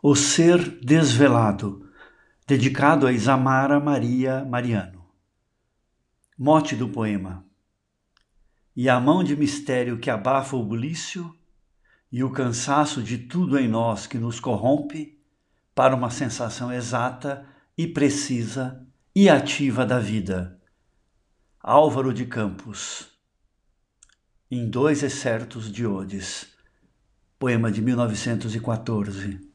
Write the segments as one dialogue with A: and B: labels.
A: O Ser Desvelado, dedicado a Isamara Maria Mariano. Mote do poema. E a mão de mistério que abafa o bulício e o cansaço de tudo em nós que nos corrompe para uma sensação exata e precisa e ativa da vida. Álvaro de Campos. Em dois excertos de Odes. Poema de 1914.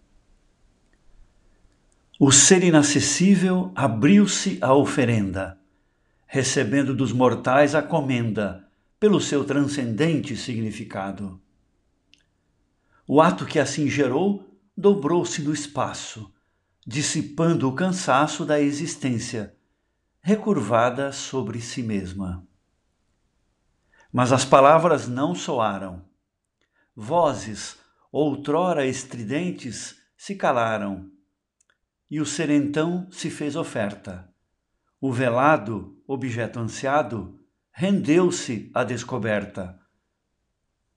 A: O ser inacessível abriu-se à oferenda, recebendo dos mortais a comenda pelo seu transcendente significado. O ato que assim gerou dobrou-se no espaço, dissipando o cansaço da existência, recurvada sobre si mesma. Mas as palavras não soaram. Vozes, outrora estridentes, se calaram e o serentão se fez oferta. O velado, objeto ansiado, rendeu-se à descoberta.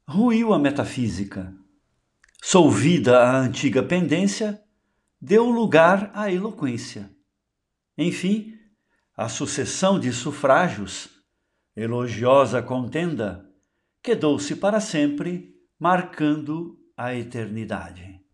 A: Ruiu a metafísica. Solvida a antiga pendência, deu lugar à eloquência. Enfim, a sucessão de sufrágios, elogiosa contenda, quedou-se para sempre, marcando a eternidade.